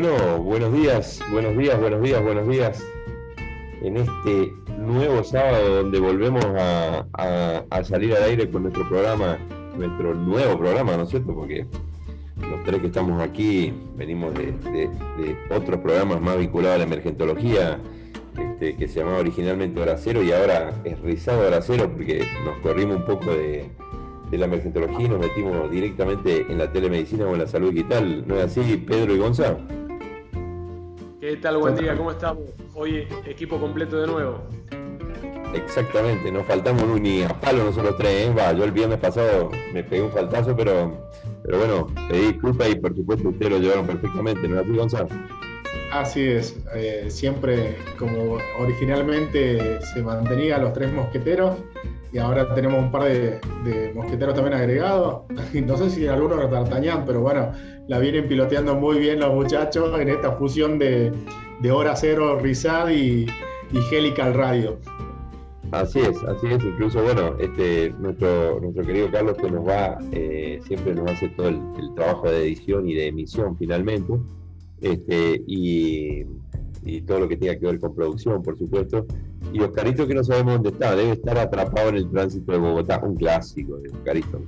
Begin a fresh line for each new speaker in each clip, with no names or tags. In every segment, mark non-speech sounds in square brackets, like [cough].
Bueno, buenos días, buenos días, buenos días, buenos días. En este nuevo sábado donde volvemos a, salir al aire con nuestro programa, nuestro nuevo programa, ¿no es cierto? Porque los tres que estamos aquí venimos de, otros programas más vinculados a la emergentología, este, que se llamaba originalmente Hora Cero y ahora es Rizado Hora Cero porque nos corrimos un poco de, la emergentología y nos metimos directamente en la telemedicina o en la salud digital. ¿No es así, Pedro y Gonzalo?
¿Qué tal? Buen día, ¿cómo estamos? Hoy equipo completo de nuevo.
Exactamente, no faltamos ni a palo nosotros tres, ¿eh? Va, yo el viernes pasado me pegué un faltazo, pero, pero bueno, pedí disculpas y por supuesto ustedes lo llevaron perfectamente, ¿no es así, Gonzalo?
Así es, eh, siempre como originalmente se mantenía los tres mosqueteros y ahora tenemos un par de, mosqueteros también agregados. [laughs] No sé si algunos retartañan, pero bueno, la vienen piloteando muy bien los muchachos en esta fusión de, Hora Cero Rizad y, y Helical Radio.
Así es, así es. Incluso, bueno, este, nuestro, nuestro querido Carlos que nos va, eh, siempre nos hace todo el, trabajo de edición y de emisión finalmente, este, y, todo lo que tenga que ver con producción, por supuesto. Y Oscarito que no sabemos dónde está, debe estar atrapado en el tránsito de Bogotá, un clásico de Oscarito.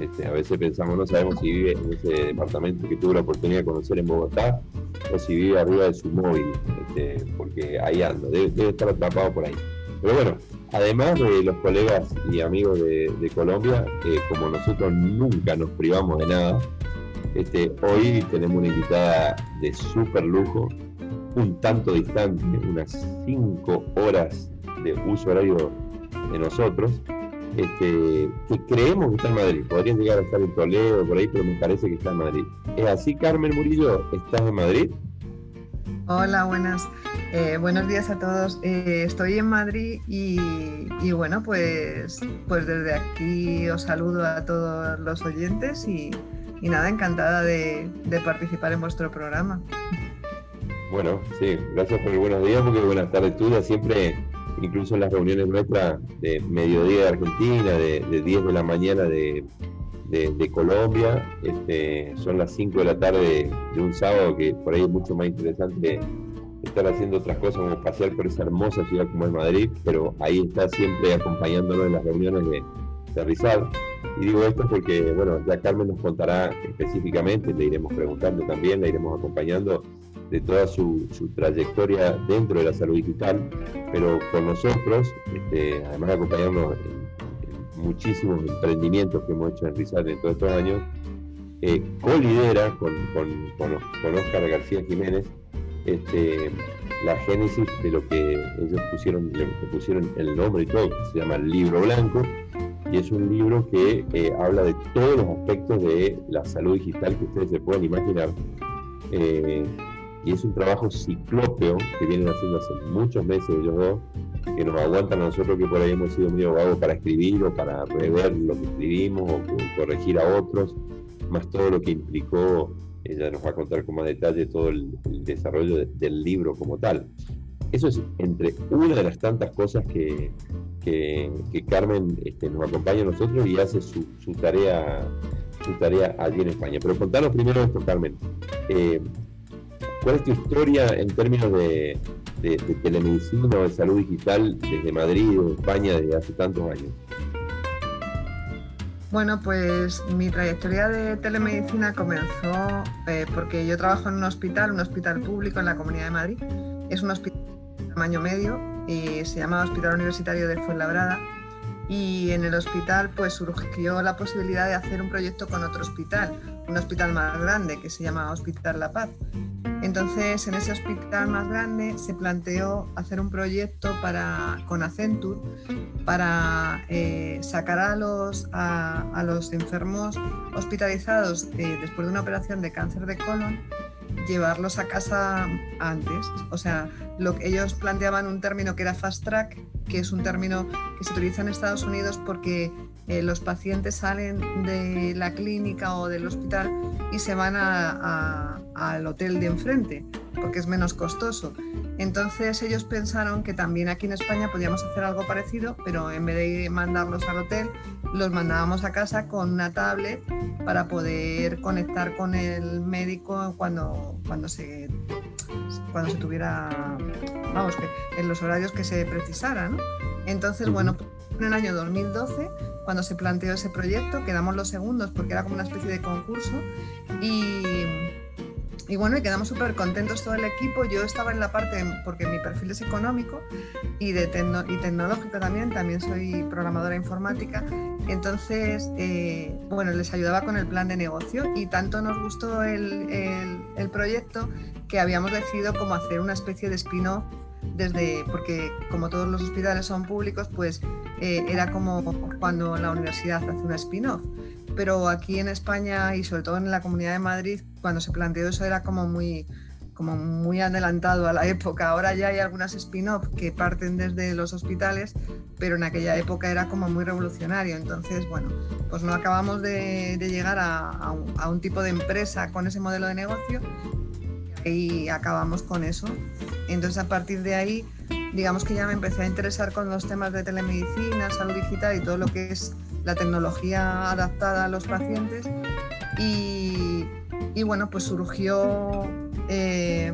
Este, a veces pensamos, no sabemos si vive en ese departamento que tuvo la oportunidad de conocer en Bogotá o si vive arriba de su móvil, este, porque ahí anda, debe estar atrapado por ahí. Pero bueno, además de los colegas y amigos de, Colombia, eh, como nosotros nunca nos privamos de nada, este, hoy tenemos una invitada de súper lujo, un tanto distante, unas 5 horas de uso horario de nosotros, este, que creemos que está en Madrid. Podrían llegar a estar en Toledo, por ahí, pero me parece que está en Madrid. ¿Es así, Carmen Murillo? ¿Estás en Madrid?
Hola, buenas. Eh, buenos días a todos. Eh, estoy en Madrid y, bueno, pues, pues desde aquí os saludo a todos los oyentes y, nada, encantada de, participar en vuestro programa.
Bueno, sí, gracias por el buenos días, porque buenas tardes tuyas, siempre, incluso en las reuniones nuestras de mediodía de Argentina, de, 10 de la mañana de, Colombia, este, son las 5 de la tarde de un sábado que por ahí es mucho más interesante estar haciendo otras cosas como pasear por esa hermosa ciudad como es Madrid, pero ahí está siempre acompañándonos en las reuniones de, de Rizal. Y digo esto porque, bueno, ya Carmen nos contará específicamente, le iremos preguntando también, le iremos acompañando de toda su, trayectoria dentro de la salud digital, pero con nosotros, este, además de acompañarnos en, muchísimos emprendimientos que hemos hecho en Rizal en todos estos años, eh, colidera con, con, con, Oscar García Jiménez este, la génesis de lo que ellos pusieron, pusieron el nombre y todo, que se llama Libro Blanco, y es un libro que eh, habla de todos los aspectos de la salud digital que ustedes se pueden imaginar. Eh, y es un trabajo ciclópeo que vienen haciendo hace muchos meses ellos dos, que nos aguantan a nosotros que por ahí hemos sido muy abogados para escribir o para rever lo que escribimos o corregir a otros, más todo lo que implicó ella nos va a contar con más detalle todo el, desarrollo del libro como tal. Eso es entre una de las tantas cosas que, que, Carmen este, nos acompaña a nosotros y hace su, tarea su tarea allí en España. Pero contanos primero esto, Carmen. Eh, ¿Cuál es tu historia en términos de, telemedicina o de salud digital desde Madrid o España desde hace tantos años?
Bueno, pues mi trayectoria de telemedicina comenzó eh, porque yo trabajo en un hospital, un hospital público en la Comunidad de Madrid. Es un hospital de tamaño medio y se llama Hospital Universitario de Fuenlabrada. Y en el hospital pues surgió la posibilidad de hacer un proyecto con otro hospital, un hospital más grande que se llama Hospital La Paz. Entonces, en ese hospital más grande se planteó hacer un proyecto para, con Accenture para eh, sacar a los, a, los enfermos hospitalizados eh, después de una operación de cáncer de colon, llevarlos a casa antes. O sea, lo, ellos planteaban un término que era fast track, que es un término que se utiliza en Estados Unidos porque eh, los pacientes salen de la clínica o del hospital y se van al hotel de enfrente. Porque es menos costoso. Entonces ellos pensaron que también aquí en España podíamos hacer algo parecido, pero en vez de mandarlos al hotel, los mandábamos a casa con una tablet para poder conectar con el médico cuando, cuando, se, cuando se tuviera, vamos, que en los horarios que se precisara. Entonces, bueno, en el año 2012, cuando se planteó ese proyecto, quedamos los segundos porque era como una especie de concurso y y bueno, y quedamos súper contentos todo el equipo. Yo estaba en la parte, porque mi perfil es económico y, de y tecnológico también, también soy programadora informática. Entonces, eh, bueno, les ayudaba con el plan de negocio y tanto nos gustó el, el, proyecto que habíamos decidido como hacer una especie de spin-off desde, porque como todos los hospitales son públicos, pues eh, era como cuando la universidad hace una spin-off pero aquí en España y sobre todo en la Comunidad de Madrid, cuando se planteó eso era como muy, como muy adelantado a la época. Ahora ya hay algunas spin-off que parten desde los hospitales, pero en aquella época era como muy revolucionario. Entonces, bueno, pues no acabamos de, llegar a, un, a, un, tipo de empresa con ese modelo de negocio y acabamos con eso. Entonces, a partir de ahí, digamos que ya me empecé a interesar con los temas de telemedicina, salud digital y todo lo que es la tecnología adaptada a los pacientes y, bueno, pues surgió, eh,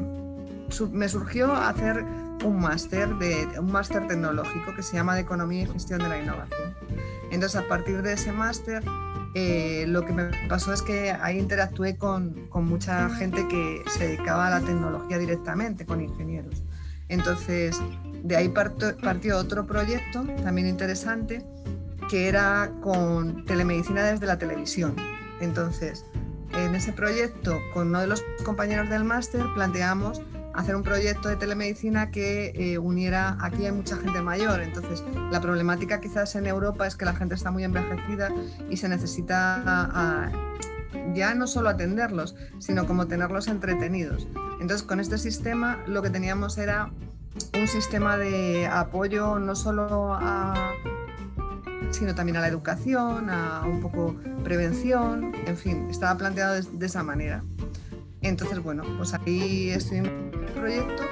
me surgió hacer un máster, de, un máster tecnológico que se llama de Economía y Gestión de la Innovación. Entonces, a partir de ese máster, eh, lo que me pasó es que ahí interactué con, con, mucha gente que se dedicaba a la tecnología directamente, con ingenieros. Entonces, de ahí partió otro proyecto también interesante que era con telemedicina desde la televisión. Entonces, en ese proyecto, con uno de los compañeros del máster, planteamos hacer un proyecto de telemedicina que eh, uniera, aquí hay mucha gente mayor, entonces la problemática quizás en Europa es que la gente está muy envejecida y se necesita ya no solo atenderlos, sino como tenerlos entretenidos. Entonces con este sistema lo que teníamos era un sistema de apoyo no solo a, sino también a la educación, a un poco prevención, en fin, estaba planteado de, esa manera. Entonces, bueno, pues ahí estoy en el proyecto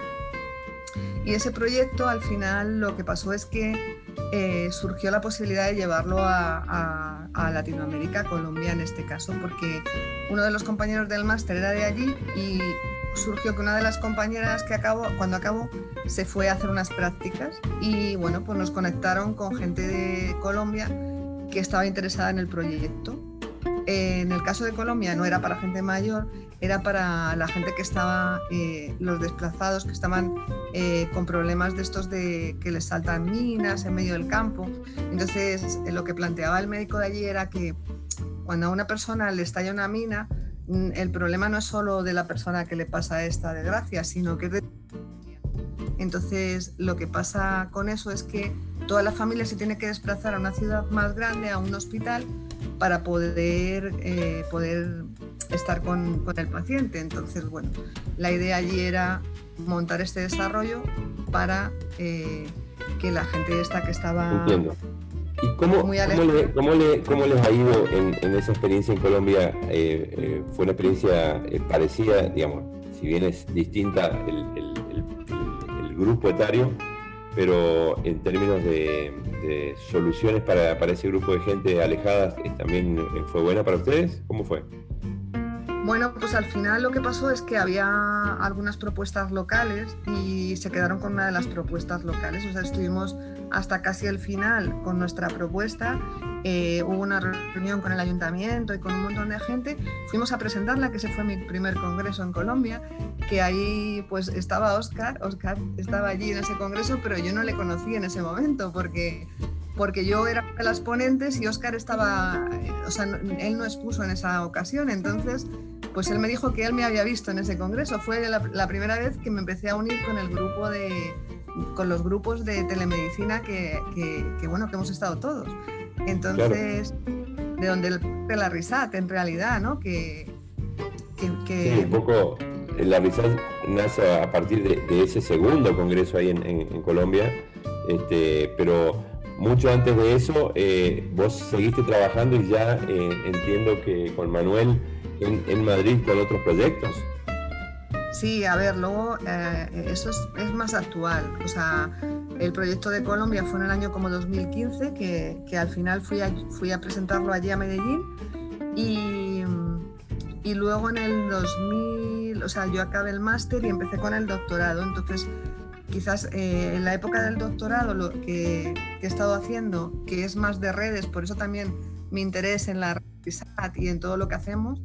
y ese proyecto al final lo que pasó es que eh, surgió la posibilidad de llevarlo a, a, Latinoamérica, a Colombia en este caso, porque uno de los compañeros del máster era de allí y surgió que una de las compañeras que acabó, cuando acabó, se fue a hacer unas prácticas y bueno, pues nos conectaron con gente de Colombia que estaba interesada en el proyecto. En el caso de Colombia no era para gente mayor, era para la gente que estaba, eh, los desplazados que estaban eh, con problemas de estos de que les saltan minas en medio del campo. Entonces, lo que planteaba el médico de allí era que cuando a una persona le estalla una mina, el problema no es solo de la persona que le pasa esta desgracia, sino que Entonces, lo que pasa con eso es que toda la familia se tiene que desplazar a una ciudad más grande, a un hospital, para poder, eh, poder estar con, el paciente. Entonces, bueno, la idea allí era montar este desarrollo para eh, que la gente esta que estaba...
¿Y cómo, cómo, le, cómo, les ha ido en, esa experiencia en Colombia? Eh, eh, ¿Fue una experiencia eh, parecida, digamos, si bien es distinta el, grupo etario, pero en términos de, soluciones para, para, ese grupo de gente alejada, ¿también fue buena para ustedes? ¿Cómo fue?
Bueno, pues al final lo que pasó es que había algunas propuestas locales y se quedaron con una de las propuestas locales. O sea, estuvimos hasta casi el final con nuestra propuesta. Eh, hubo una reunión con el ayuntamiento y con un montón de gente. Fuimos a presentarla, que ese fue mi primer congreso en Colombia, que ahí pues estaba Oscar. Oscar estaba allí en ese congreso, pero yo no le conocí en ese momento porque porque yo era de las ponentes y Oscar estaba, eh, o sea, él no expuso en esa ocasión, entonces, pues él me dijo que él me había visto en ese congreso. Fue la, primera vez que me empecé a unir con el grupo de, con los grupos de telemedicina que, que, bueno, que hemos estado todos. Entonces, de donde el, la RISAT, en realidad, ¿no? Que,
que, Sí, un poco la RISAT nace a partir de, ese segundo congreso ahí en, en Colombia, este, pero mucho antes de eso, eh, vos seguiste trabajando y ya eh, entiendo que con Manuel en, Madrid con otros proyectos.
Sí, a ver, luego eh, eso es, más actual. O sea, el proyecto de Colombia fue en el año como 2015, que, que al final fui a, fui a presentarlo allí a Medellín. Y, y luego en el 2000, o sea, yo acabé el máster y empecé con el doctorado. Entonces, quizás eh, en la época del doctorado lo que, he estado haciendo, que es más de redes, por eso también mi interés en la y en todo lo que hacemos,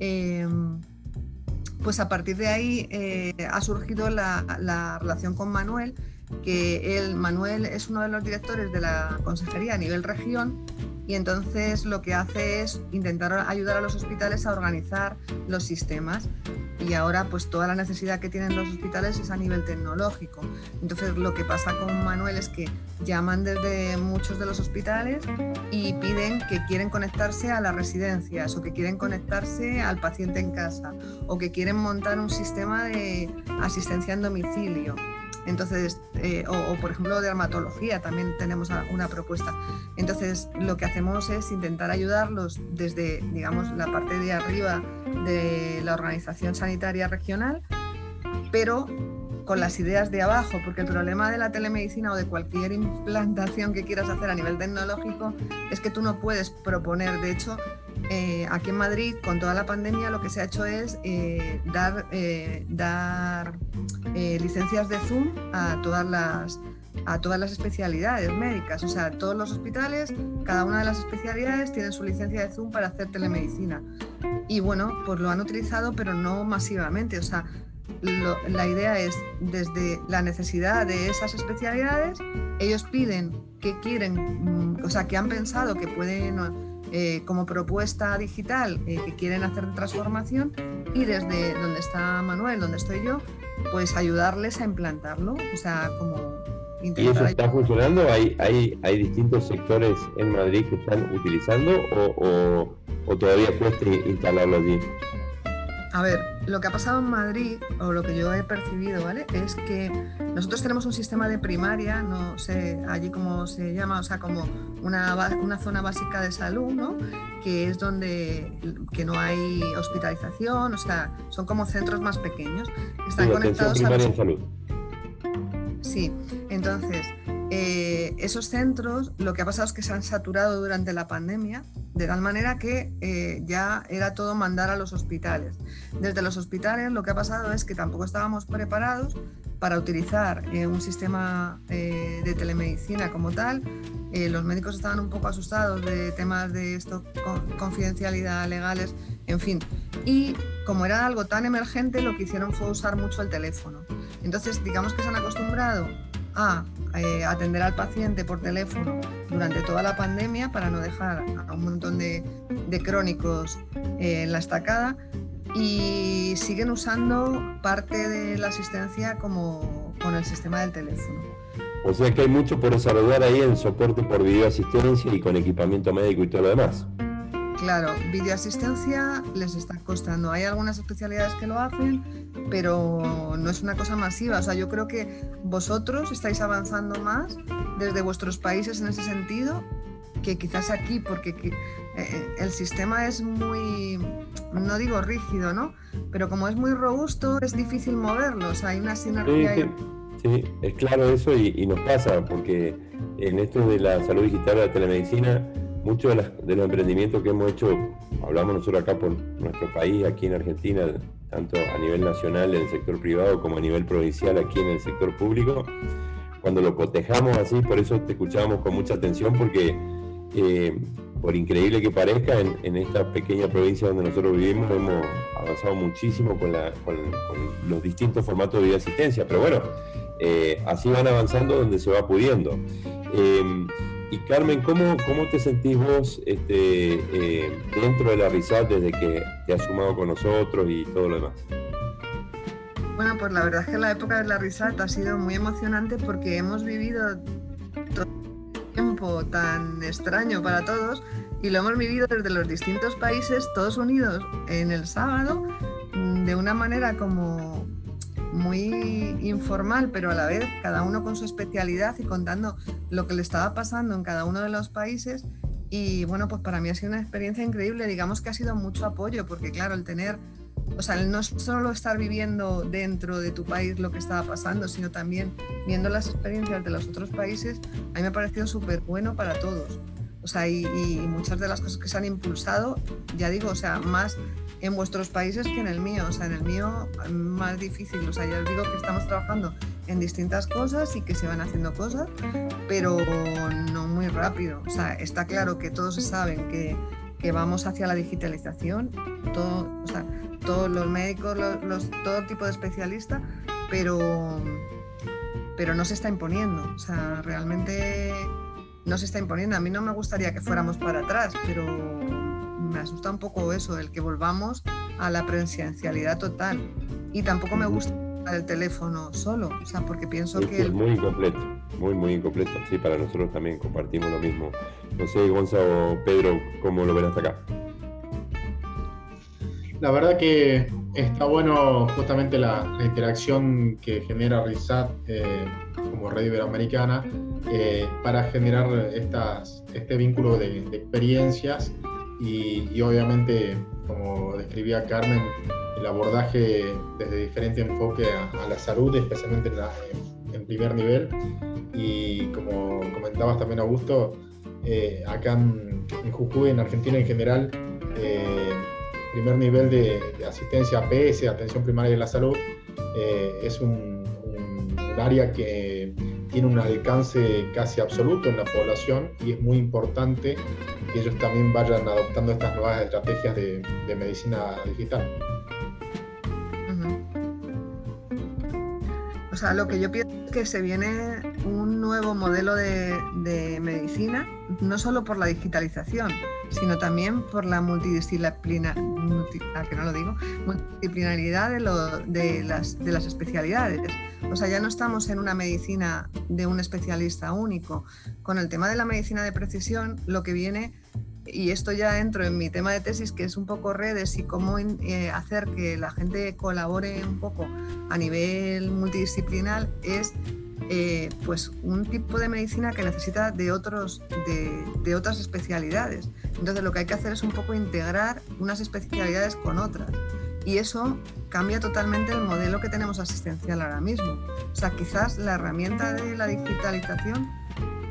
eh, pues a partir de ahí eh, ha surgido la, la, relación con Manuel, que él, Manuel es uno de los directores de la consejería a nivel región y entonces lo que hace es intentar ayudar a los hospitales a organizar los sistemas y ahora pues toda la necesidad que tienen los hospitales es a nivel tecnológico. Entonces lo que pasa con Manuel es que llaman desde muchos de los hospitales y piden que quieren conectarse a las residencias o que quieren conectarse al paciente en casa o que quieren montar un sistema de asistencia en domicilio. Entonces, eh, o, por ejemplo de dermatología, también tenemos una propuesta. Entonces, lo que hacemos es intentar ayudarlos desde, digamos, la parte de arriba de la organización sanitaria regional, pero con las ideas de abajo, porque el problema de la telemedicina o de cualquier implantación que quieras hacer a nivel tecnológico es que tú no puedes proponer, de hecho, eh, aquí en Madrid, con toda la pandemia, lo que se ha hecho es eh, dar, dar licencias de Zoom a todas las a todas las especialidades médicas. O sea, todos los hospitales, cada una de las especialidades tienen su licencia de Zoom para hacer telemedicina. Y bueno, pues lo han utilizado, pero no masivamente. O sea, la idea es desde la necesidad de esas especialidades, ellos piden que quieren, mm, o sea, que han pensado que pueden eh, como propuesta digital eh, que quieren hacer transformación y desde donde está Manuel, donde estoy yo, pues ayudarles a implantarlo. O sea, como
¿Y eso está funcionando? ¿Hay, hay, hay distintos sectores en Madrid que están utilizando o, o todavía cuesta instalarlo allí?
A ver, lo que ha pasado en Madrid, o lo que yo he percibido, ¿vale? Es que nosotros tenemos un sistema de primaria, no sé allí cómo se llama, o sea, como una, una zona básica de salud, ¿no? Que es donde que no hay hospitalización, o sea, son como centros más pequeños. Están conectados a los... salud. Sí, entonces, eh, esos centros lo que ha pasado es que se han saturado durante la pandemia, de tal manera que eh, ya era todo mandar a los hospitales. Desde los hospitales lo que ha pasado es que tampoco estábamos preparados para utilizar eh, un sistema de telemedicina como tal. los médicos estaban un poco asustados de temas de esto, confidencialidad, legales, en fin. Y como era algo tan emergente, lo que hicieron fue usar mucho el teléfono. Entonces, digamos que se han acostumbrado a eh, atender al paciente por teléfono durante toda la pandemia para no dejar a un montón de, crónicos eh, en la estacada y siguen usando parte de la asistencia como con el sistema del teléfono.
O sea que hay mucho por desarrollar ahí en soporte por videoasistencia y con equipamiento médico y todo lo demás.
Claro, videoasistencia les está costando. Hay algunas especialidades que lo hacen, pero no es una cosa masiva. O sea, yo creo que vosotros estáis avanzando más desde vuestros países en ese sentido que quizás aquí, porque eh, el sistema es muy, no digo rígido, ¿no? Pero como es muy robusto, es difícil moverlo. O sea, hay una sinergia.
Sí, sí, es claro eso y, y nos pasa, porque en esto de la salud digital, la telemedicina, muchos de, los emprendimientos que hemos hecho, hablamos nosotros acá por nuestro país, aquí en Argentina, tanto a nivel nacional en el sector privado como a nivel provincial aquí en el sector público, cuando lo cotejamos así, por eso te escuchábamos con mucha atención, porque eh, por increíble que parezca, en, esta pequeña provincia donde nosotros vivimos hemos avanzado muchísimo con, los distintos formatos de vida asistencia, pero bueno, eh, así van avanzando donde se va pudiendo. Eh, y Carmen, ¿cómo, cómo te sentís vos este, eh, dentro de la RISAT desde que te has sumado con nosotros y todo lo demás?
Bueno, pues la verdad es que la época de la RISAT ha sido muy emocionante porque hemos vivido todo un tiempo tan extraño para todos y lo hemos vivido desde los distintos países, todos unidos en el sábado, de una manera como muy informal, pero a la vez cada uno con su especialidad y contando lo que le estaba pasando en cada uno de los países. Y bueno, pues para mí ha sido una experiencia increíble. Digamos que ha sido mucho apoyo, porque claro, el tener o sea, el no solo estar viviendo dentro de tu país lo que estaba pasando, sino también viendo las experiencias de los otros países, a mí me ha parecido súper bueno para todos. O sea, y, muchas de las cosas que se han impulsado, ya digo, o sea, más en vuestros países que en el mío. O sea, en el mío más difícil. O sea, ya os digo que estamos trabajando en distintas cosas y que se van haciendo cosas, pero no muy rápido. O sea, está claro que todos saben que, que vamos hacia la digitalización, todo, o sea, todos los médicos, los, todo tipo de especialistas, pero, pero no se está imponiendo. O sea, realmente no se está imponiendo. A mí no me gustaría que fuéramos para atrás, pero me asusta un poco eso, el que volvamos a la presencialidad total. Y tampoco me gusta el teléfono solo, o sea, porque pienso que...
Es muy incompleto, muy, muy incompleto. Sí, para nosotros también compartimos lo mismo. No sé, Gonzalo o Pedro, ¿cómo lo ven hasta acá?
La verdad que está bueno justamente la, interacción que genera RISAT eh, como red iberoamericana eh, para generar estas, este vínculo de, experiencias y, obviamente, como describía Carmen, el abordaje desde diferente enfoque a, la salud, especialmente en, primer nivel. Y como comentabas también, Augusto, eh, acá en, Jujuy, en Argentina en general, eh, primer nivel de, asistencia APS, atención primaria de la salud, es un área que tiene un alcance casi absoluto en la población y es muy importante que ellos también vayan adoptando estas nuevas estrategias de, medicina digital.
O sea, lo que yo pienso que se viene un nuevo modelo de, medicina, no solo por la digitalización, sino también por la multidisciplinaridad de, las, de las especialidades. O sea, ya no estamos en una medicina de un especialista único. Con el tema de la medicina de precisión, lo que viene, y esto ya entro en mi tema de tesis, que es un poco redes y cómo eh, hacer que la gente colabore un poco a nivel multidisciplinar, es eh, pues un tipo de medicina que necesita de, otros, de, de, otras especialidades. Entonces lo que hay que hacer es un poco integrar unas especialidades con otras. Y eso cambia totalmente el modelo que tenemos asistencial ahora mismo. O sea, quizás la herramienta de la digitalización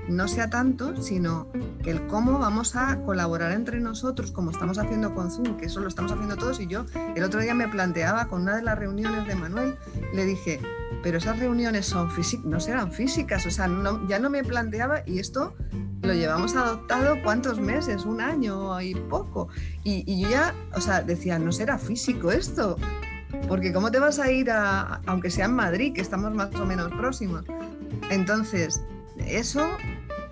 no sea tanto, sino el cómo vamos a colaborar entre nosotros, como estamos haciendo con Zoom, que eso lo estamos haciendo todos. Y yo el otro día me planteaba con una de las reuniones de Manuel, le dije, pero esas reuniones son físicas, no serán físicas, o sea, ya no me planteaba y esto lo llevamos adoptado cuántos meses, un año y poco. Y, yo ya, o sea, decía, no será físico esto, porque ¿cómo te vas a ir a, aunque sea en Madrid, que estamos más o menos próximos? Entonces, eso,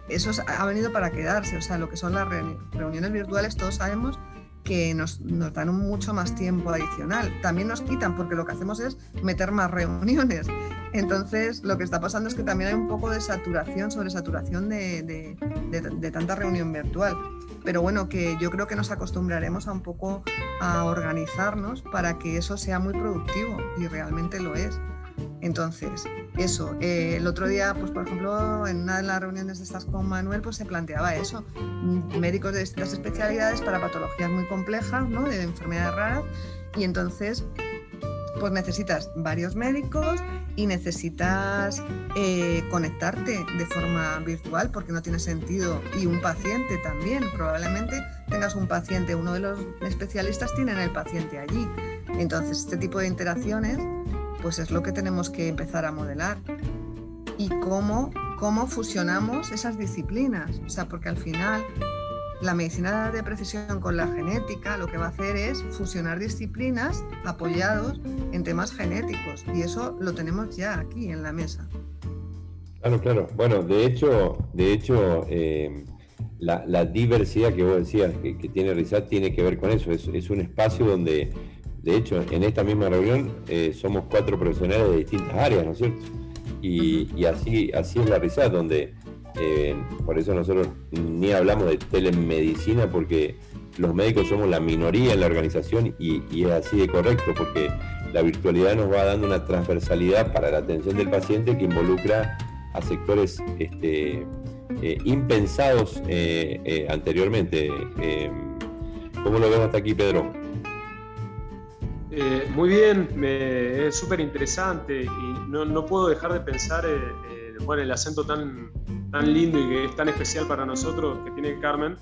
eso ha venido para quedarse, o sea, lo que son las reuniones virtuales, todos sabemos que nos, nos, dan mucho más tiempo adicional. También nos quitan porque lo que hacemos es meter más reuniones. Entonces, lo que está pasando es que también hay un poco de saturación, sobresaturación de, de, de, tanta reunión virtual. Pero bueno, que yo creo que nos acostumbraremos a un poco a organizarnos para que eso sea muy productivo y realmente lo es. Entonces, eso, eh, el otro día, pues por ejemplo, en una de las reuniones de estas con Manuel, pues se planteaba eso, mm, médicos de distintas especialidades para patologías muy complejas, ¿no? De enfermedades raras, y entonces, pues necesitas varios médicos y necesitas eh, conectarte de forma virtual porque no tiene sentido, y un paciente también, probablemente tengas un paciente, uno de los especialistas tiene el paciente allí. Entonces, este tipo de interacciones pues es lo que tenemos que empezar a modelar. Y cómo, cómo fusionamos esas disciplinas. O sea, porque al final la medicina de precisión con la genética lo que va a hacer es fusionar disciplinas apoyados en temas genéticos. Y eso lo tenemos ya aquí en la mesa.
Claro, claro. Bueno, de hecho, de hecho eh, la, diversidad que vos decías que, tiene RISAT tiene que ver con eso. Es, es un espacio donde de hecho, en esta misma reunión eh, somos cuatro profesionales de distintas áreas, ¿no es cierto? Y, así, así es la RISAT, donde eh, por eso nosotros ni hablamos de telemedicina, porque los médicos somos la minoría en la organización y, es así de correcto, porque la virtualidad nos va dando una transversalidad para la atención del paciente que involucra a sectores este, eh, impensados anteriormente. ¿Cómo lo ves hasta aquí, Pedro?
Eh, muy bien, es súper interesante y no, puedo dejar de pensar en eh, el acento tan, tan lindo y que es tan especial para nosotros que tiene Carmen.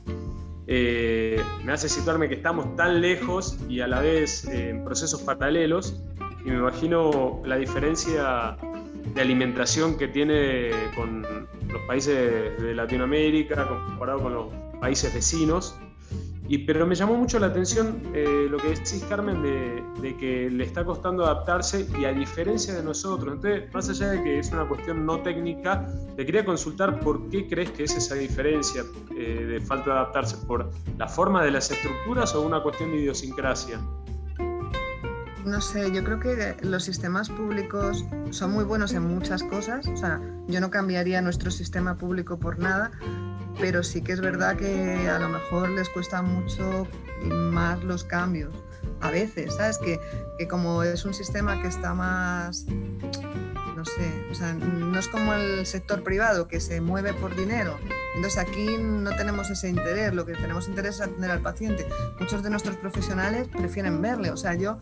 me hace situarme que estamos tan lejos y a la vez en procesos paralelos y me imagino la diferencia de alimentación que tiene con los países de Latinoamérica comparado con los países vecinos. Y, pero me llamó mucho la atención eh, lo que decís, Carmen, de, que le está costando adaptarse y a diferencia de nosotros. Entonces, más allá de que es una cuestión no técnica, te quería consultar por qué crees que es esa diferencia eh, de falta de adaptarse, por la forma de las estructuras o una cuestión de idiosincrasia.
No sé, yo creo que los sistemas públicos son muy buenos en muchas cosas. O sea, yo no cambiaría nuestro sistema público por nada, pero sí que es verdad que a lo mejor les cuesta mucho más los cambios. A veces, ¿sabes? Que, que como es un sistema que está más no sé, o sea, no es como el sector privado que se mueve por dinero. Entonces aquí no tenemos ese interés, lo que tenemos interés es atender al paciente. Muchos de nuestros profesionales prefieren verle, o sea, yo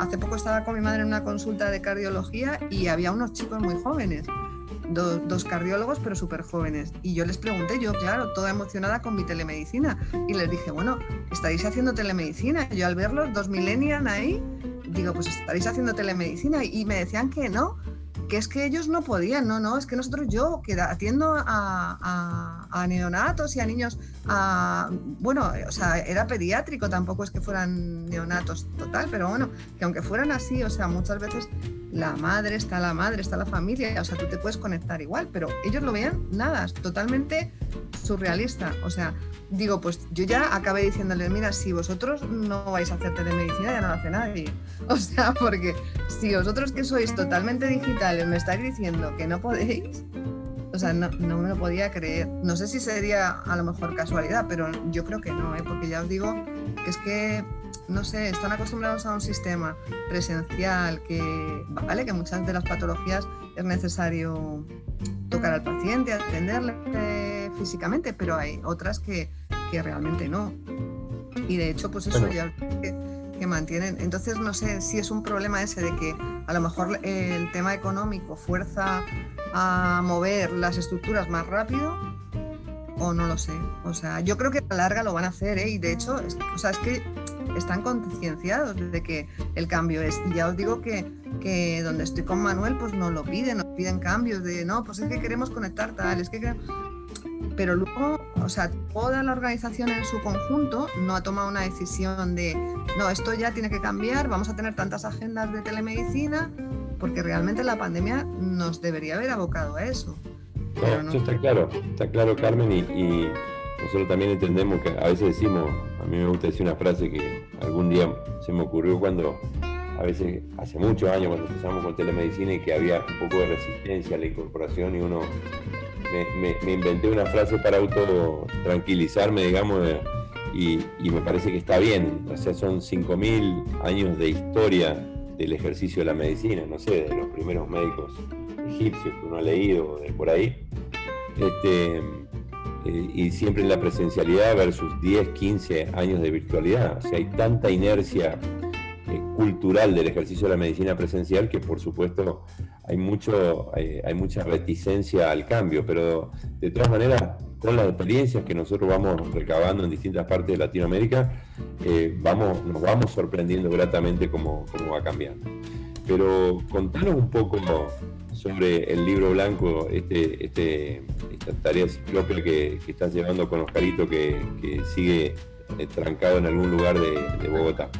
hace poco estaba con mi madre en una consulta de cardiología y había unos chicos muy jóvenes. Dos, cardiólogos, pero súper jóvenes. Y yo les pregunté, yo, claro, toda emocionada con mi telemedicina. Y les dije, bueno, ¿estaréis haciendo telemedicina? Yo al verlos, dos millennials ahí, digo, pues estaréis haciendo telemedicina. Y me decían que no, que es que ellos no podían, no, no, es que nosotros yo que atiendo a, neonatos y a niños, bueno, o sea, era pediátrico, tampoco es que fueran neonatos total, pero bueno, que aunque fueran así, o sea, muchas veces la madre está la madre, está la familia, o sea, tú te puedes conectar igual, pero ellos lo veían nada, totalmente surrealista, o sea, digo, pues yo ya acabé diciéndoles, mira, si vosotros no vais a hacer telemedicina, ya no lo hace nadie. [laughs] O sea, porque si vosotros que sois totalmente digitales me estáis diciendo que no podéis, o sea, no, me lo podía creer. No sé si sería a lo mejor casualidad, pero yo creo que no, ¿eh? porque ya os digo que es que, no sé, están acostumbrados a un sistema presencial que, vale, que muchas de las patologías es necesario tocar al paciente, atenderle físicamente, pero hay otras que, que realmente no. Y de hecho, pues eso ya que, que, mantienen. Entonces, no sé si es un problema ese de que a lo mejor el tema económico fuerza a mover las estructuras más rápido o no lo sé. O sea, yo creo que a la larga lo van a hacer, ¿eh? Y de hecho, es, o sea, es que están concienciados de que el cambio es. Y ya os digo que, que donde estoy con Manuel, pues nos lo piden, nos piden cambios de, no, pues es que queremos conectar tal, es que pero luego, o sea, toda la organización en su conjunto no ha tomado una decisión de, no, esto ya tiene que cambiar, vamos a tener tantas agendas de telemedicina, porque realmente la pandemia nos debería haber abocado a eso.
Eso está claro, está claro Carmen, y, nosotros también entendemos que a veces decimos, a mí me gusta decir una frase que algún día se me ocurrió cuando, a veces hace muchos años cuando empezamos con telemedicina y que había un poco de resistencia a la incorporación y uno me, inventé una frase para auto tranquilizarme, digamos, y, me parece que está bien. O sea, son 5.000 años de historia del ejercicio de la medicina, no sé, de los primeros médicos egipcios que uno ha leído de por ahí. Este, eh, y siempre en la presencialidad versus 10, 15 años de virtualidad. O sea, hay tanta inercia eh, cultural del ejercicio de la medicina presencial que por supuesto hay, mucho, hay, mucha reticencia al cambio, pero de todas maneras, con las experiencias que nosotros vamos recabando en distintas partes de Latinoamérica, eh, vamos, nos vamos sorprendiendo gratamente cómo, cómo, va cambiando. Pero contanos un poco sobre el libro blanco, este, este, esta tarea ciclópea que, que estás llevando con Oscarito, que, que sigue eh, trancado en algún lugar de Bogotá.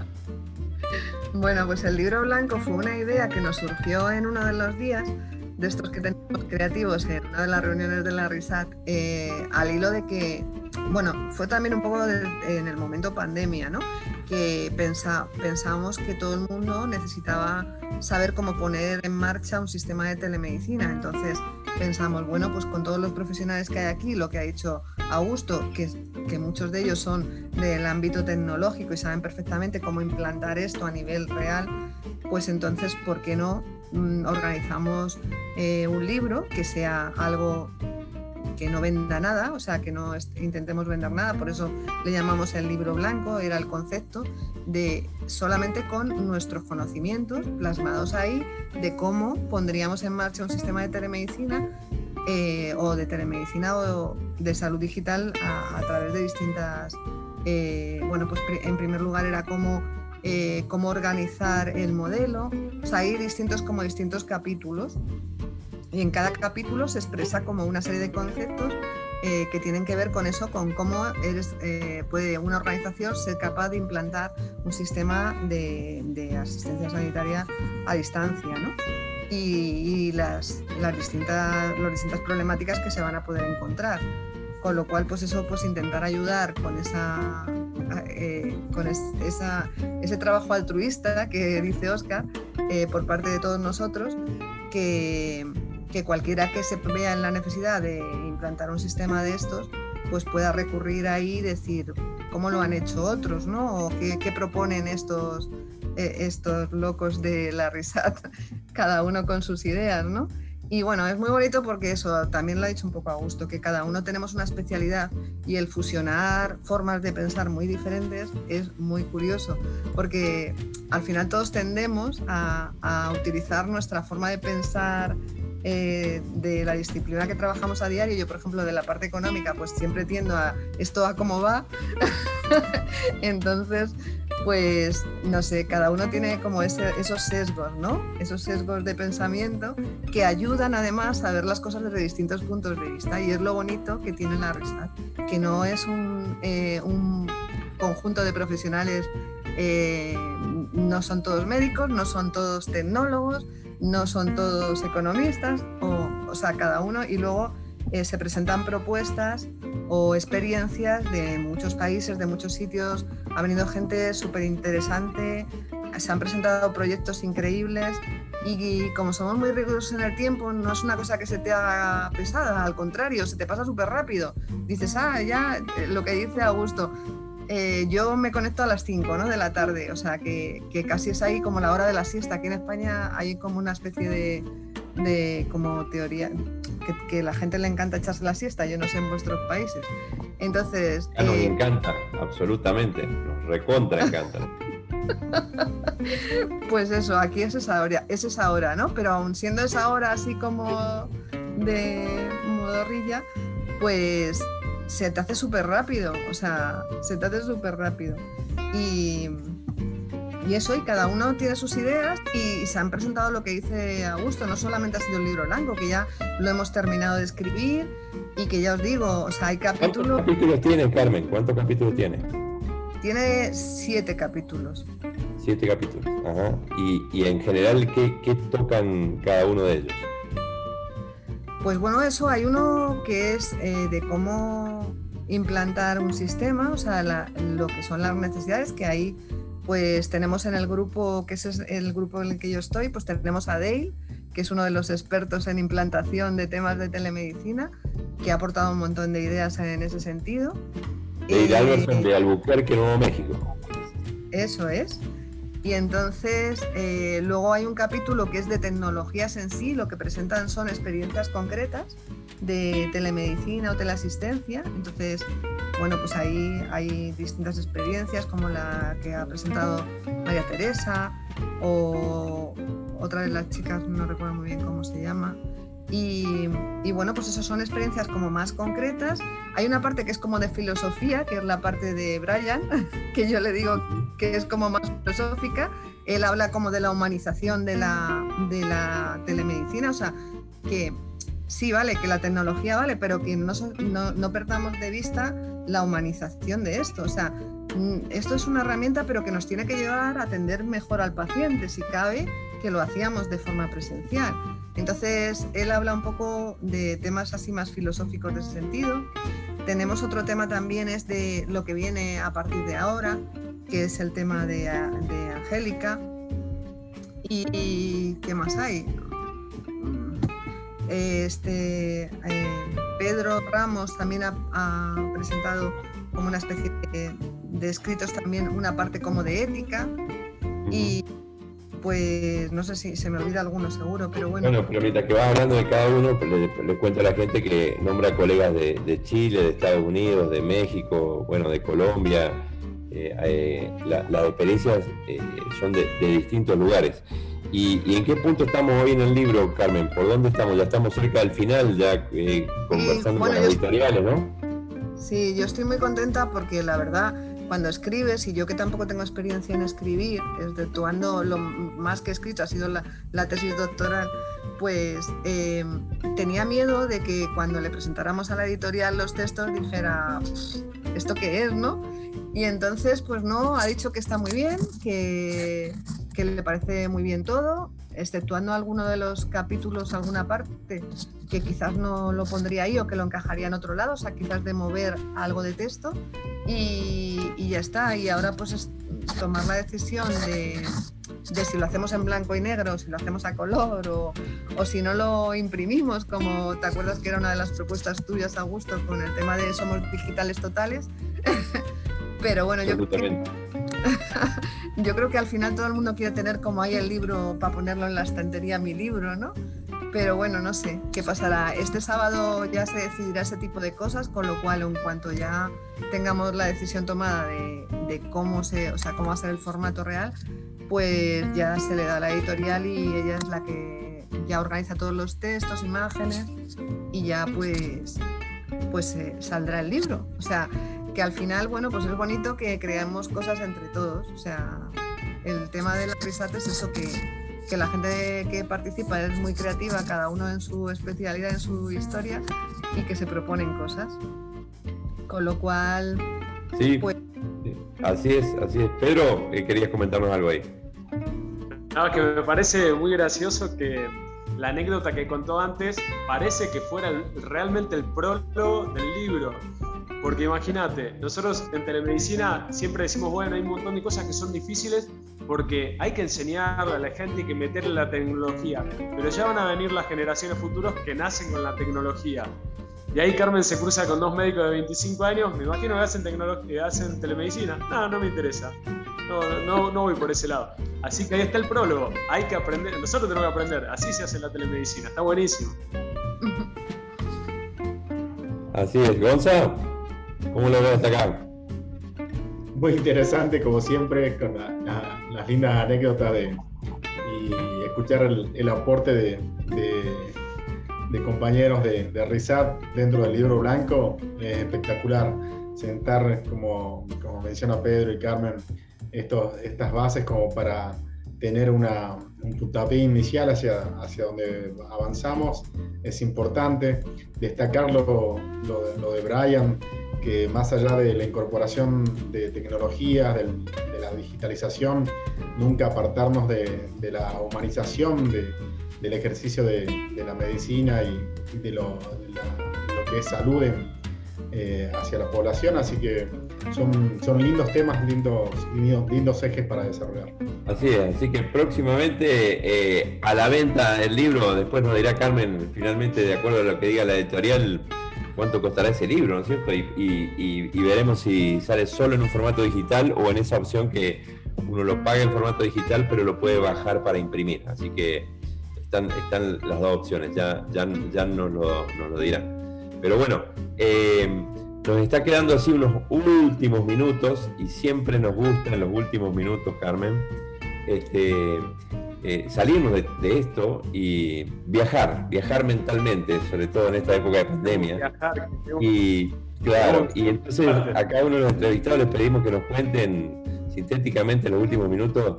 Bueno, pues el libro blanco fue una idea que nos surgió en uno de los días de estos que tenemos creativos en una de las reuniones de la RISAT, eh, al hilo de que, bueno, fue también un poco en el momento pandemia, ¿no? Que pensa, pensamos que todo el mundo necesitaba saber cómo poner en marcha un sistema de telemedicina. Entonces pensamos, bueno, pues con todos los profesionales que hay aquí, lo que ha dicho Augusto, que, que muchos de ellos son del ámbito tecnológico y saben perfectamente cómo implantar esto a nivel real, pues entonces, ¿por qué no mm, organizamos eh, un libro que sea algo que no venda nada, o sea, que no intentemos vender nada, por eso le llamamos el libro blanco, era el concepto de solamente con nuestros conocimientos plasmados ahí de cómo pondríamos en marcha un sistema de telemedicina eh, o de telemedicina o de salud digital a, través de distintas, eh, bueno, pues en primer lugar era cómo, eh, cómo organizar el modelo, o sea, hay distintos como distintos capítulos y en cada capítulo se expresa como una serie de conceptos que tienen que ver con eso, con cómo eres, puede una organización ser capaz de implantar un sistema de, de asistencia sanitaria a distancia. ¿no? y, las, las, distintas, las distintas problemáticas que se van a poder encontrar. Con lo cual, pues eso, pues intentar ayudar con esa, eh, con ese trabajo altruista que dice Oscar eh, por parte de todos nosotros, que, que cualquiera que se vea en la necesidad de implantar un sistema de estos, pues pueda recurrir ahí y decir cómo lo han hecho otros, ¿no? O qué, proponen estos, eh, estos locos de la risata, [laughs] cada uno con sus ideas, ¿no? Y bueno, es muy bonito porque eso también lo ha dicho un poco a gusto, que cada uno tenemos una especialidad y el fusionar formas de pensar muy diferentes es muy curioso, porque al final todos tendemos a, a utilizar nuestra forma de pensar eh, de la disciplina que trabajamos a diario, yo por ejemplo de la parte económica, pues siempre tiendo a esto a cómo va. [laughs] Entonces, pues no sé, cada uno tiene como esos sesgos, ¿no? Esos sesgos de pensamiento que ayudan además a ver las cosas desde distintos puntos de vista y es lo bonito que tiene la RISAT, que no es un, eh, conjunto de profesionales, eh, no son todos médicos, no son todos tecnólogos, no son todos economistas, o, o sea, cada uno, y luego eh, se presentan propuestas o experiencias de muchos países, de muchos sitios, ha venido gente súper interesante, se han presentado proyectos increíbles y, como somos muy rigurosos en el tiempo, no es una cosa que se te haga pesada, al contrario, se te pasa súper rápido. Dices, ah, ya, eh, lo que dice Augusto, eh, yo me conecto a las 5 ¿no? de la tarde, o sea que, casi es ahí como la hora de la siesta. Aquí en España hay como una especie de, como teoría, que, la gente le encanta echarse la siesta, yo no sé en vuestros países. Entonces...
nos eh, encanta, absolutamente, nos recontra encanta. [laughs]
pues eso, aquí es esa hora, es esa hora, ¿no? Pero aún siendo esa hora así como de modorrilla, pues se te hace súper rápido, o sea, se te hace súper rápido. Y, y, eso, y cada uno tiene sus ideas y, se han presentado lo que dice Augusto, no solamente ha sido un libro blanco, que ya lo hemos terminado de escribir y que ya os digo, o sea, hay capítulos...
¿Cuántos capítulos tiene, Carmen? ¿Cuántos capítulos tiene?
Tiene siete capítulos.
Siete capítulos, ajá. Y, y en general, ¿qué, ¿qué tocan cada uno de ellos?
Pues bueno, eso hay uno que es eh, de cómo implantar un sistema, o sea, lo que son las necesidades que ahí pues tenemos en el grupo, que es el grupo en el que yo estoy, pues tenemos a Dale, que es uno de los expertos en implantación de temas de telemedicina, que ha aportado un montón de ideas en ese sentido.
Dale Alberson de Albuquerque, Nuevo México.
Eso es. Y entonces eh, luego hay un capítulo que es de tecnologías en sí, lo que presentan son experiencias concretas de telemedicina o teleasistencia. Entonces, bueno, pues ahí hay distintas experiencias como la que ha presentado María Teresa o otra de las chicas, no recuerdo muy bien cómo se llama, y, bueno, pues esas son experiencias como más concretas. Hay una parte que es como de filosofía, que es la parte de Brian, [laughs] que yo le digo que es como más filosófica. Él habla como de la humanización de la, de la telemedicina, o sea, que sí, vale, que la tecnología vale, pero que no, no, no perdamos de vista la humanización de esto. O sea, mm, esto es una herramienta, pero que nos tiene que llevar a atender mejor al paciente, si cabe, que lo hacíamos de forma presencial. Entonces, él habla un poco de temas así más filosóficos de ese sentido. Tenemos otro tema también, es de lo que viene a partir de ahora, que es el tema de, Angélica. ¿Y qué más hay? Este, eh, Pedro Ramos también ha, presentado como una especie de, de, escritos también una parte como de ética y pues no sé si se me olvida alguno seguro, pero bueno.
Bueno, pero mientras que vas hablando de cada uno, pues, le, le cuento a la gente que nombra colegas de, Chile, de Estados Unidos, de México, bueno, de Colombia. Eh, eh, las experiencias eh, son de, distintos lugares. ¿Y, en qué punto estamos hoy en el libro, Carmen? ¿Por dónde estamos? Ya estamos cerca del final, ya conversando con las editoriales, ¿no?
Sí, yo estoy muy contenta porque la verdad cuando escribes, y yo que tampoco tengo experiencia en escribir, exceptuando lo más que he escrito ha sido la, tesis doctoral, pues eh, tenía miedo de que cuando le presentáramos a la editorial los textos dijera, ¿esto qué es, no? Y entonces, pues no, ha dicho que está muy bien, que, que le parece muy bien todo, exceptuando alguno de los capítulos, alguna parte que quizás no lo pondría ahí o que lo encajaría en otro lado, o sea, quizás de mover algo de texto y, ya está. Y ahora pues es tomar la decisión de, si lo hacemos en blanco y negro, si lo hacemos a color o, o, si no lo imprimimos, como te acuerdas que era una de las propuestas tuyas, Augusto, con el tema de somos digitales totales. [laughs] Pero bueno, yo creo, que, [laughs] yo creo que al final todo el mundo quiere tener como ahí el libro para ponerlo en la estantería, mi libro, ¿no? Pero bueno, no sé qué pasará. Este sábado ya se decidirá ese tipo de cosas, con lo cual en cuanto ya tengamos la decisión tomada de, cómo se, o sea, cómo va a ser el formato real, pues ya se le da a la editorial y ella es la que ya organiza todos los textos, imágenes y ya pues pues eh, saldrá el libro. O sea, que al final, bueno, pues es bonito que creamos cosas entre todos. O sea, el tema de la risata es eso que que la gente que participa es muy creativa, cada uno en su especialidad, en su historia, y que se proponen cosas. Con lo cual...
Sí, pues... así es, así es. Pedro, eh, querías comentarnos algo ahí.
No, que me parece muy gracioso que la anécdota que contó antes parece que fuera realmente el prólogo del libro. Porque imagínate, nosotros en telemedicina siempre decimos, bueno, hay un montón de cosas que son difíciles porque hay que enseñarle a la gente que meterle la tecnología, pero ya van a venir las generaciones futuras que nacen con la tecnología. Y ahí Carmen se cruza con dos médicos de 25 años, me imagino que hacen, tecnología, hacen telemedicina. No, no me interesa. No, no, no voy por ese lado. Así que ahí está el prólogo. Hay que aprender, nosotros tenemos que aprender. Así se hace la telemedicina. Está buenísimo.
Así es. Gonza, ¿cómo lo ves acá?
Muy interesante, como siempre, con las lindas anécdotas de, y escuchar el, aporte de, compañeros de, de dentro del libro blanco es espectacular. Sentar, como, como menciona Pedro y Carmen, estas bases como para tener una, un puntapié inicial hacia, hacia donde avanzamos es importante. Destacar lo, lo, de Brian, que más allá de la incorporación de tecnologías, de la digitalización, nunca apartarnos de, la humanización del ejercicio de, la medicina y, de, lo, que es salud eh, hacia la población. Así que son, son lindos temas, lindos, lindos, ejes para desarrollar.
Así es, así que próximamente eh, a la venta el libro, después nos dirá Carmen, finalmente de acuerdo a lo que diga la editorial, cuánto costará ese libro, ¿no es cierto? Y, veremos si sale solo en un formato digital o en esa opción que uno lo paga en formato digital, pero lo puede bajar para imprimir. Así que están, están las dos opciones, ya, ya, ya nos, lo, nos dirán. Pero bueno, eh, nos está quedando así unos últimos minutos y siempre nos gusta en los últimos minutos, Carmen, este, eh, salirnos de, esto y viajar, viajar mentalmente, sobre todo en esta época de pandemia. y claro, y entonces a cada uno de los entrevistados les pedimos que nos cuenten sintéticamente en los últimos minutos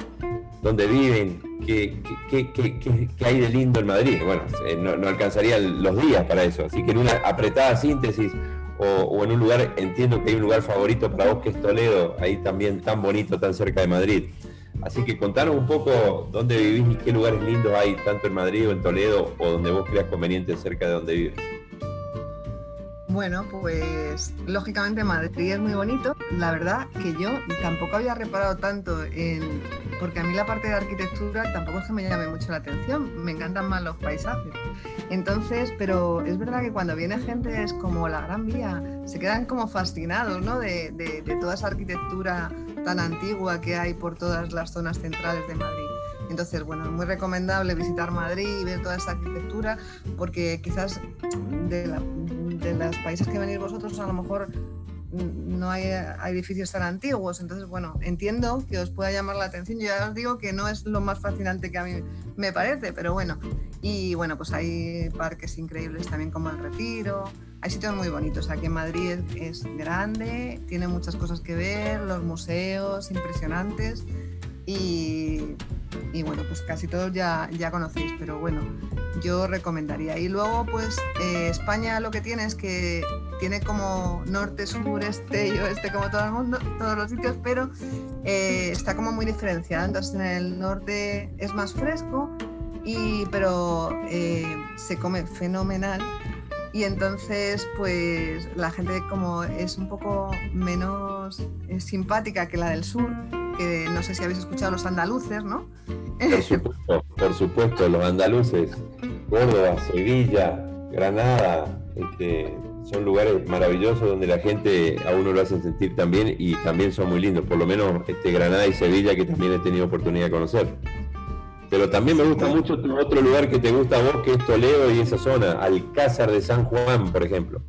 dónde viven, qué, qué, hay de lindo en Madrid. Bueno, eh, no, no alcanzarían los días para eso, así que en una apretada síntesis o, en un lugar, entiendo que hay un lugar favorito para vos que es Toledo, ahí también tan bonito, tan cerca de Madrid. Así que contanos un poco dónde vivís y qué lugares lindos hay, tanto en Madrid o en Toledo, o donde vos creas conveniente cerca de donde vives.
Bueno, pues lógicamente Madrid es muy bonito. La verdad que yo tampoco había reparado tanto en... porque a mí la parte de arquitectura tampoco es que me llame mucho la atención, me encantan más los paisajes. Entonces, pero es verdad que cuando viene gente es como la Gran Vía, se quedan como fascinados ¿no? de, de toda esa arquitectura tan antigua que hay por todas las zonas centrales de Madrid. Entonces, bueno, es muy recomendable visitar Madrid y ver toda esa arquitectura, porque quizás de, de los países que venís vosotros a lo mejor no hay, edificios tan antiguos. Entonces, bueno, entiendo que os pueda llamar la atención. Yo ya os digo que no es lo más fascinante que a mí me parece, pero bueno. Y bueno, pues hay parques increíbles también como el Retiro. Hay sitios muy bonitos. Aquí en Madrid es, grande, tiene muchas cosas que ver, los museos impresionantes. Y, bueno, pues casi todos ya, ya conocéis, pero bueno, yo recomendaría. Y luego, pues eh, España lo que tiene es que tiene como norte, sur, este y oeste, como todo el mundo, todos los sitios, pero eh, está como muy diferenciado. Entonces en el norte es más fresco, y, pero eh, se come fenomenal. Y entonces, pues la gente como es un poco menos simpática que la del sur, que no sé si habéis escuchado los andaluces, ¿no?
Por supuesto, por supuesto los andaluces, Córdoba, Sevilla, Granada, este, son lugares maravillosos donde la gente a uno lo hace sentir también y también son muy lindos, por lo menos este, Granada y Sevilla que también he tenido oportunidad de conocer. Pero también me gusta mucho otro lugar que te gusta a vos, que es Toledo y esa zona, Alcázar de San Juan, por ejemplo.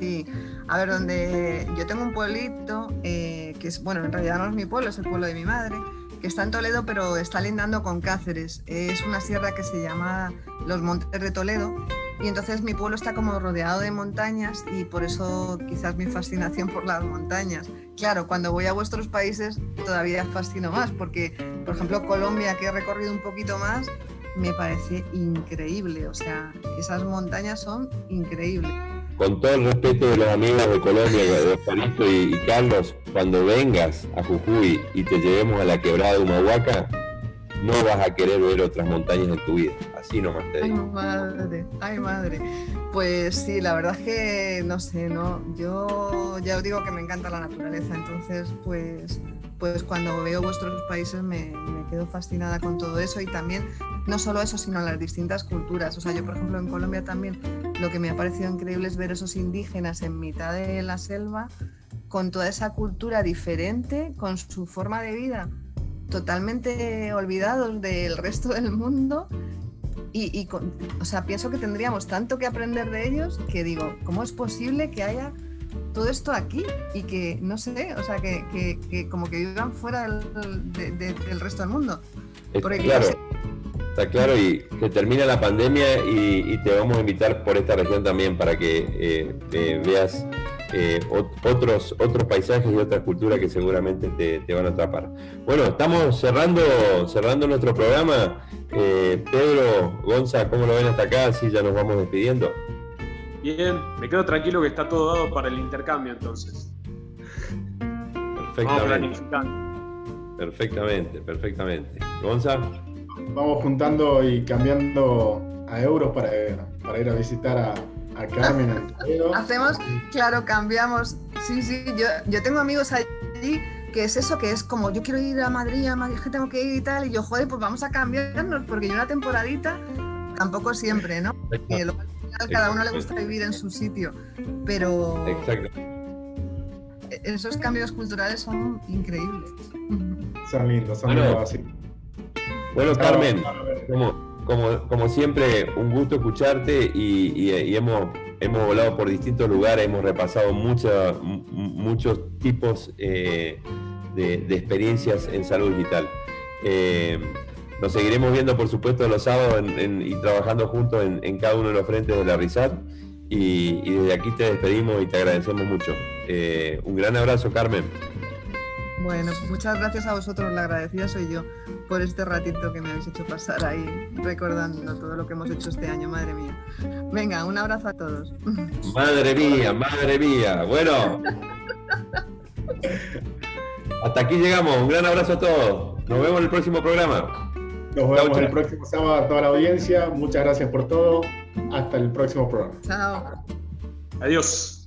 Sí, a ver, donde yo tengo un pueblito, eh, que es, bueno, en realidad no es mi pueblo, es el pueblo de mi madre, que está en Toledo, pero está lindando con Cáceres. Es una sierra que se llama Los Montes de Toledo. Y entonces mi pueblo está como rodeado de montañas y por eso quizás mi fascinación por las montañas. Claro, cuando voy a vuestros países todavía fascino más, porque, por ejemplo, Colombia, que he recorrido un poquito más, me parece increíble. O sea, esas montañas son increíbles
con todo el respeto de los amigos de Colombia, de Juanito y, Carlos, cuando vengas a Jujuy y te llevemos a la quebrada de Humahuaca, no vas a querer ver otras montañas en tu vida. Así nomás te digo.
Ay, madre, ay, madre. Pues sí, la verdad es que no sé, ¿no? Yo ya os digo que me encanta la naturaleza, entonces, pues pues cuando veo vuestros países me, quedo fascinada con todo eso y también no solo eso, sino las distintas culturas. O sea, yo por ejemplo en Colombia también lo que me ha parecido increíble es ver esos indígenas en mitad de la selva con toda esa cultura diferente, con su forma de vida totalmente olvidados del resto del mundo y, o sea, pienso que tendríamos tanto que aprender de ellos que digo, ¿cómo es posible que haya todo esto aquí y que, no sé, o sea, que, como que vivan fuera del, resto del mundo.
Está claro, está claro y que termina la pandemia y, te vamos a invitar por esta región también para que eh, eh, veas eh, otros, otros paisajes y otras culturas que seguramente te, van a atrapar. Bueno, estamos cerrando, cerrando nuestro programa. Pedro, Gonza, ¿cómo lo ven hasta acá? Sí, ya nos vamos despidiendo.
Bien, me quedo tranquilo que está todo dado para el intercambio entonces.
Perfectamente. Perfectamente, perfectamente. ¿Gonza?
Vamos juntando y cambiando a euros para, para ir a visitar a, a Carmen.
Hacemos, claro, cambiamos. Sí, sí, yo, yo tengo amigos allí que es eso, que es como yo quiero ir a Madrid, a Madrid, que tengo que ir y tal, y yo, joder, pues vamos a cambiarnos, porque yo una temporadita, tampoco siempre, ¿no? cada uno le gusta vivir en su sitio, pero esos cambios culturales son increíbles.
Son lindos, son bueno, así.
Bueno, Carmen, como, siempre, un gusto escucharte y, hemos, hemos volado por distintos lugares, hemos repasado muchos tipos eh, de, experiencias en salud digital. Eh, nos seguiremos viendo, por supuesto, los sábados y trabajando juntos en, cada uno de los frentes de la RISAT. Y, desde aquí te despedimos y te agradecemos mucho. Eh, un gran abrazo, Carmen.
Bueno, muchas gracias a vosotros, la agradecida soy yo por este ratito que me habéis hecho pasar ahí recordando todo lo que hemos hecho este año, madre mía. Venga, un abrazo a todos.
Madre mía, madre mía. Bueno. Hasta aquí llegamos. Un gran abrazo a todos. Nos vemos en el próximo programa.
Nos vemos el próximo sábado a toda la audiencia. Muchas gracias por todo. Hasta el próximo programa.
Chao.
Adiós.